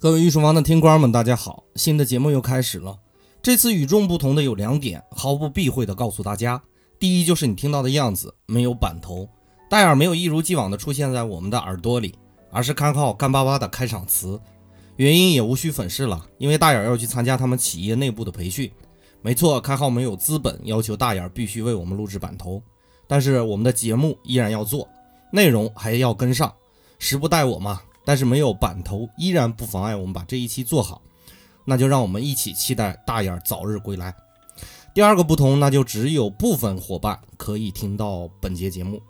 各位御书房的听官们，大家好！新的节目又开始了。这次与众不同的有两点，毫不避讳的告诉大家：第一，就是你听到的样子没有板头，戴尔没有一如既往的出现在我们的耳朵里，而是开号干巴巴的开场词。原因也无需粉饰了，因为大眼要去参加他们企业内部的培训。没错，开号没有资本要求大眼必须为我们录制板头，但是我们的节目依然要做，内容还要跟上，时不待我嘛。但是没有板头，依然不妨碍我们把这一期做好。那就让我们一起期待大眼儿早日归来。第二个不同，那就只有部分伙伴可以听到本节节目。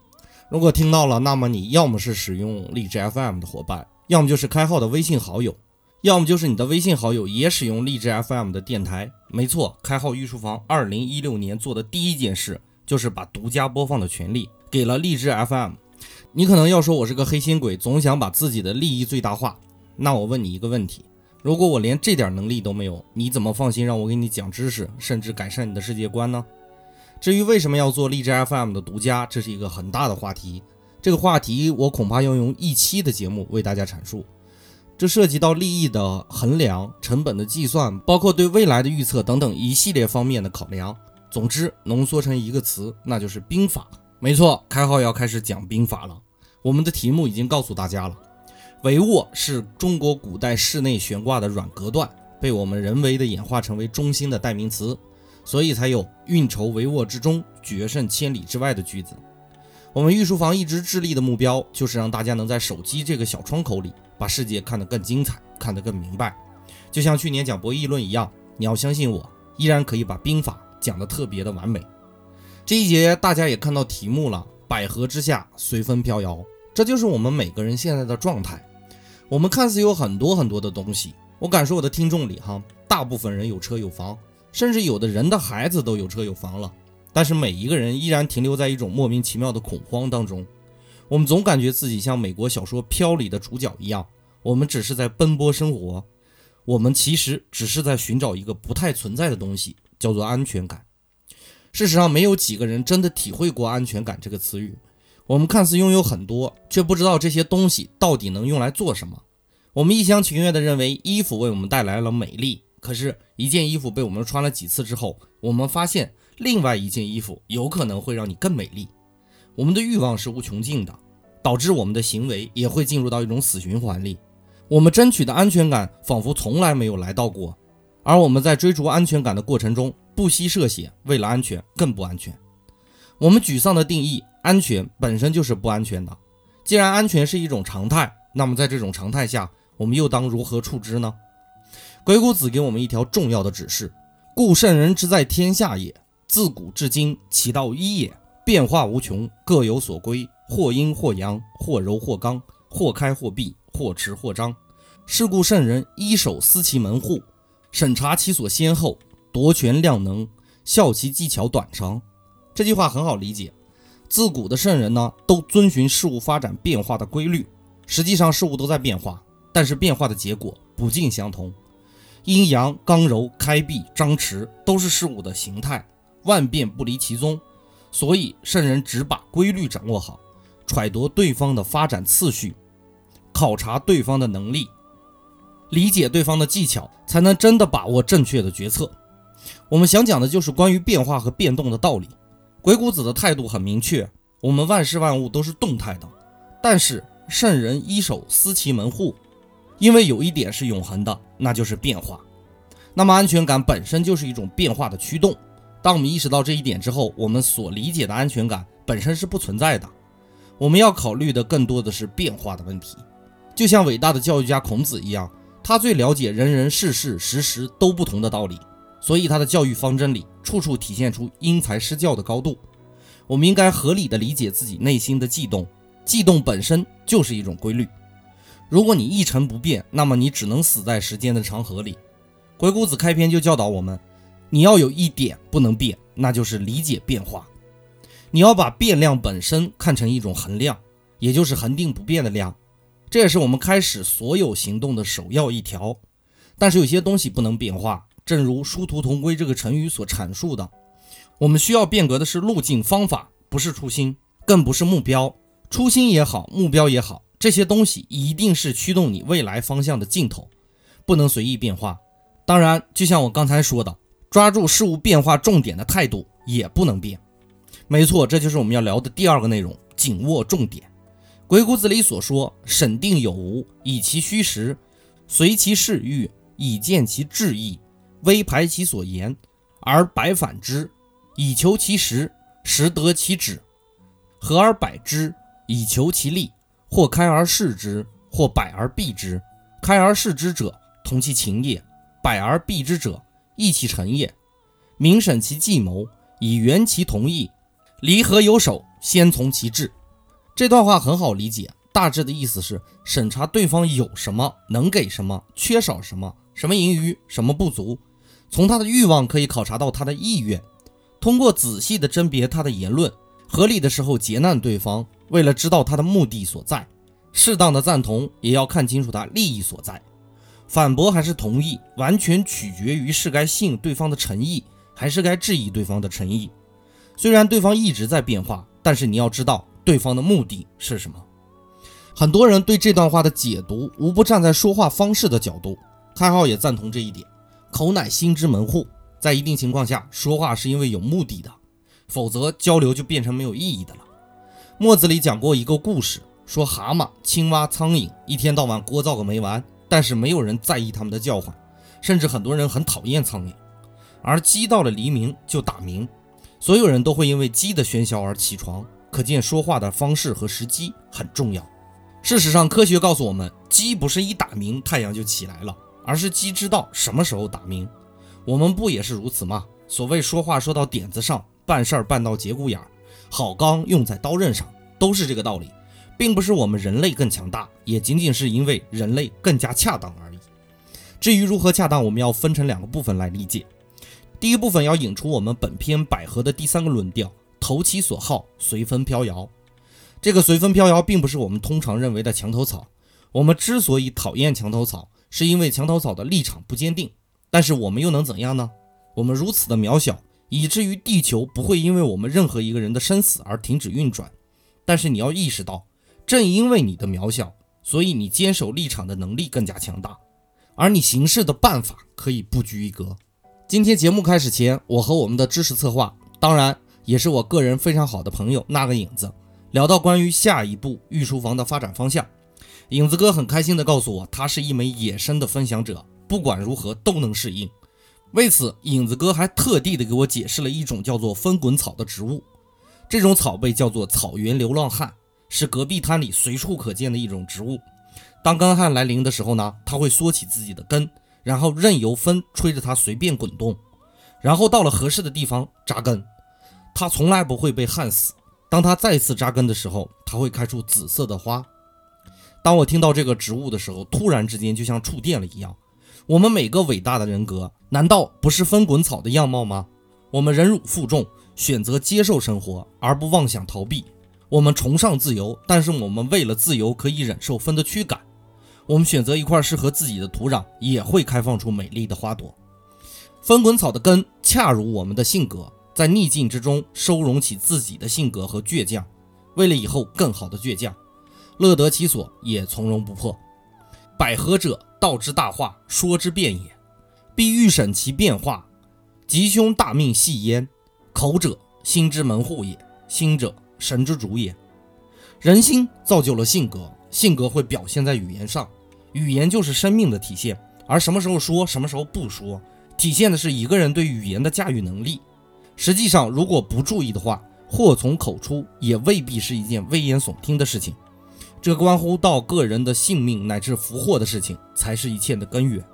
如果听到了，那么你要么是使用荔枝 FM 的伙伴，要么就是开号的微信好友，要么就是你的微信好友也使用荔枝 FM 的电台。没错，开号御书房二零一六年做的第一件事，就是把独家播放的权利给了荔枝 FM。你可能要说，我是个黑心鬼，总想把自己的利益最大化。那我问你一个问题：如果我连这点能力都没有，你怎么放心让我给你讲知识，甚至改善你的世界观呢？至于为什么要做荔枝 FM 的独家，这是一个很大的话题。这个话题我恐怕要用一期的节目为大家阐述。这涉及到利益的衡量、成本的计算，包括对未来的预测等等一系列方面的考量。总之，浓缩成一个词，那就是兵法。没错，开号要开始讲兵法了。我们的题目已经告诉大家了，帷幄是中国古代室内悬挂的软隔断，被我们人为的演化成为中心的代名词，所以才有“运筹帷幄之中，决胜千里之外”的句子。我们御书房一直致力的目标，就是让大家能在手机这个小窗口里，把世界看得更精彩，看得更明白。就像去年讲博弈论一样，你要相信我，依然可以把兵法讲得特别的完美。这一节大家也看到题目了，百合之下随风飘摇，这就是我们每个人现在的状态。我们看似有很多很多的东西，我敢说我的听众里哈，大部分人有车有房，甚至有的人的孩子都有车有房了。但是每一个人依然停留在一种莫名其妙的恐慌当中。我们总感觉自己像美国小说《飘》里的主角一样，我们只是在奔波生活，我们其实只是在寻找一个不太存在的东西，叫做安全感。事实上，没有几个人真的体会过“安全感”这个词语。我们看似拥有很多，却不知道这些东西到底能用来做什么。我们一厢情愿地认为衣服为我们带来了美丽，可是，一件衣服被我们穿了几次之后，我们发现另外一件衣服有可能会让你更美丽。我们的欲望是无穷尽的，导致我们的行为也会进入到一种死循环里。我们争取的安全感仿佛从来没有来到过，而我们在追逐安全感的过程中。不惜涉险，为了安全更不安全。我们沮丧的定义，安全本身就是不安全的。既然安全是一种常态，那么在这种常态下，我们又当如何处之呢？鬼谷子给我们一条重要的指示：故圣人之在天下也，自古至今其道一也，变化无穷，各有所归，或阴或阳，或柔或刚，或开或闭，或持或张。是故圣人一手思其门户，审查其所先后。夺权量能，效其技巧短长。这句话很好理解。自古的圣人呢，都遵循事物发展变化的规律。实际上，事物都在变化，但是变化的结果不尽相同。阴阳、刚柔、开闭、张弛，都是事物的形态，万变不离其宗。所以，圣人只把规律掌握好，揣度对方的发展次序，考察对方的能力，理解对方的技巧，才能真的把握正确的决策。我们想讲的就是关于变化和变动的道理。鬼谷子的态度很明确：我们万事万物都是动态的，但是圣人一手思其门户，因为有一点是永恒的，那就是变化。那么安全感本身就是一种变化的驱动。当我们意识到这一点之后，我们所理解的安全感本身是不存在的。我们要考虑的更多的是变化的问题。就像伟大的教育家孔子一样，他最了解人人事事时时都不同的道理。所以，他的教育方针里处处体现出因材施教的高度。我们应该合理的理解自己内心的悸动，悸动本身就是一种规律。如果你一成不变，那么你只能死在时间的长河里。鬼谷子开篇就教导我们，你要有一点不能变，那就是理解变化。你要把变量本身看成一种恒量，也就是恒定不变的量。这也是我们开始所有行动的首要一条。但是有些东西不能变化。正如“殊途同归”这个成语所阐述的，我们需要变革的是路径方法，不是初心，更不是目标。初心也好，目标也好，这些东西一定是驱动你未来方向的镜头。不能随意变化。当然，就像我刚才说的，抓住事物变化重点的态度也不能变。没错，这就是我们要聊的第二个内容：紧握重点。鬼谷子里所说：“审定有无，以其虚实；随其事欲，以见其志意；微排其所言，而百反之，以求其实，实得其止；和而百之，以求其利。或开而视之，或百而避之。开而视之者，同其情也；百而避之者，异其成也。明审其计谋，以圆其同意。离合有守，先从其志。”这段话很好理解，大致的意思是审查对方有什么，能给什么，缺少什么，什么盈余，什么不足。从他的欲望可以考察到他的意愿，通过仔细的甄别他的言论，合理的时候劫难对方。为了知道他的目的所在，适当的赞同也要看清楚他利益所在。反驳还是同意，完全取决于是该信对方的诚意，还是该质疑对方的诚意。虽然对方一直在变化，但是你要知道。对方的目的是什么？很多人对这段话的解读，无不站在说话方式的角度。开号也赞同这一点。口乃心之门户，在一定情况下，说话是因为有目的的，否则交流就变成没有意义的了。墨子里讲过一个故事，说蛤蟆、青蛙、苍蝇一天到晚聒噪个没完，但是没有人在意他们的叫唤，甚至很多人很讨厌苍蝇。而鸡到了黎明就打鸣，所有人都会因为鸡的喧嚣而起床。可见说话的方式和时机很重要。事实上，科学告诉我们，鸡不是一打鸣太阳就起来了，而是鸡知道什么时候打鸣。我们不也是如此吗？所谓说话说到点子上，办事儿办到节骨眼儿，好钢用在刀刃上，都是这个道理，并不是我们人类更强大，也仅仅是因为人类更加恰当而已。至于如何恰当，我们要分成两个部分来理解。第一部分要引出我们本篇百合的第三个论调。投其所好，随风飘摇。这个随风飘摇，并不是我们通常认为的墙头草。我们之所以讨厌墙头草，是因为墙头草的立场不坚定。但是我们又能怎样呢？我们如此的渺小，以至于地球不会因为我们任何一个人的生死而停止运转。但是你要意识到，正因为你的渺小，所以你坚守立场的能力更加强大，而你行事的办法可以不拘一格。今天节目开始前，我和我们的知识策划，当然。也是我个人非常好的朋友那个影子，聊到关于下一步御书房的发展方向，影子哥很开心的告诉我，他是一枚野生的分享者，不管如何都能适应。为此，影子哥还特地的给我解释了一种叫做风滚草的植物，这种草被叫做草原流浪汉，是戈壁滩里随处可见的一种植物。当干旱来临的时候呢，它会缩起自己的根，然后任由风吹着它随便滚动，然后到了合适的地方扎根。它从来不会被旱死。当它再次扎根的时候，它会开出紫色的花。当我听到这个植物的时候，突然之间就像触电了一样。我们每个伟大的人格，难道不是分滚草的样貌吗？我们忍辱负重，选择接受生活，而不妄想逃避。我们崇尚自由，但是我们为了自由可以忍受风的驱赶。我们选择一块适合自己的土壤，也会开放出美丽的花朵。分滚草的根恰如我们的性格。在逆境之中收容起自己的性格和倔强，为了以后更好的倔强，乐得其所也从容不迫。百合者，道之大化，说之变也，必欲审其变化。吉凶大命系焉。口者，心之门户也；心者，神之主也。人心造就了性格，性格会表现在语言上，语言就是生命的体现。而什么时候说，什么时候不说，体现的是一个人对语言的驾驭能力。实际上，如果不注意的话，祸从口出也未必是一件危言耸听的事情。这关乎到个人的性命乃至福祸的事情，才是一切的根源。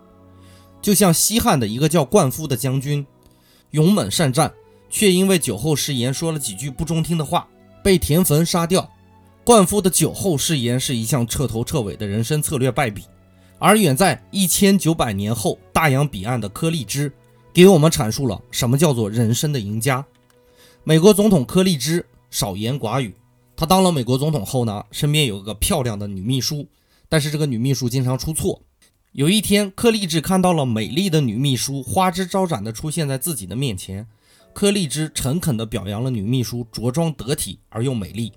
就像西汉的一个叫灌夫的将军，勇猛善战，却因为酒后失言说了几句不中听的话，被田汾杀掉。灌夫的酒后失言是一项彻头彻尾的人生策略败笔。而远在一千九百年后大洋彼岸的柯立芝。给我们阐述了什么叫做人生的赢家。美国总统柯立芝少言寡语，他当了美国总统后呢，身边有个漂亮的女秘书，但是这个女秘书经常出错。有一天，柯立芝看到了美丽的女秘书花枝招展地出现在自己的面前，柯立芝诚恳地表扬了女秘书着装得体而又美丽。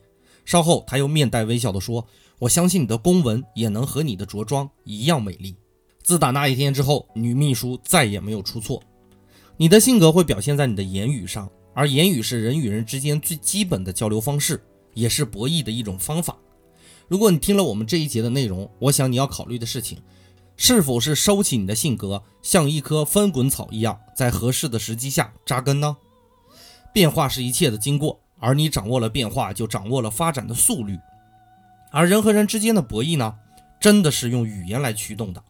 稍后，他又面带微笑地说：“我相信你的公文也能和你的着装一样美丽。”自打那一天之后，女秘书再也没有出错。你的性格会表现在你的言语上，而言语是人与人之间最基本的交流方式，也是博弈的一种方法。如果你听了我们这一节的内容，我想你要考虑的事情，是否是收起你的性格，像一棵翻滚草一样，在合适的时机下扎根呢？变化是一切的经过，而你掌握了变化，就掌握了发展的速率。而人和人之间的博弈呢，真的是用语言来驱动的。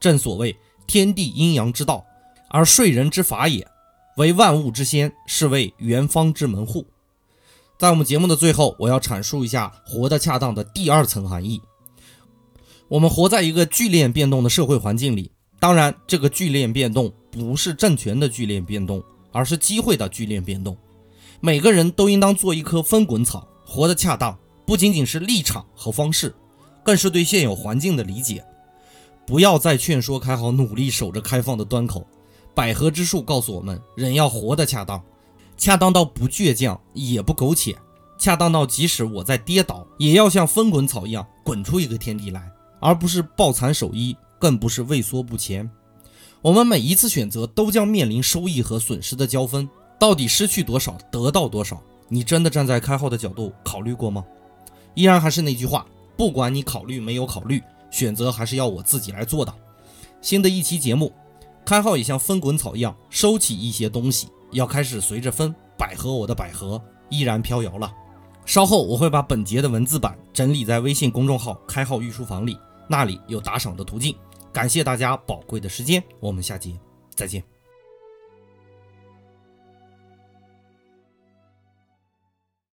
正所谓天地阴阳之道，而睡人之法也，为万物之先，是为元方之门户。在我们节目的最后，我要阐述一下“活得恰当”的第二层含义。我们活在一个剧烈变动的社会环境里，当然，这个剧烈变动不是政权的剧烈变动，而是机会的剧烈变动。每个人都应当做一棵分滚草，活得恰当。不仅仅是立场和方式，更是对现有环境的理解。不要再劝说开好，努力守着开放的端口。百合之树告诉我们，人要活得恰当，恰当到不倔强也不苟且，恰当到即使我在跌倒，也要像风滚草一样滚出一个天地来，而不是抱残守一，更不是畏缩不前。我们每一次选择都将面临收益和损失的交锋，到底失去多少，得到多少？你真的站在开号的角度考虑过吗？依然还是那句话，不管你考虑没有考虑，选择还是要我自己来做的。新的一期节目，开号也像风滚草一样收起一些东西，要开始随着风，百合我的百合依然飘摇了。稍后我会把本节的文字版整理在微信公众号“开号御书房”里，那里有打赏的途径。感谢大家宝贵的时间，我们下节再见。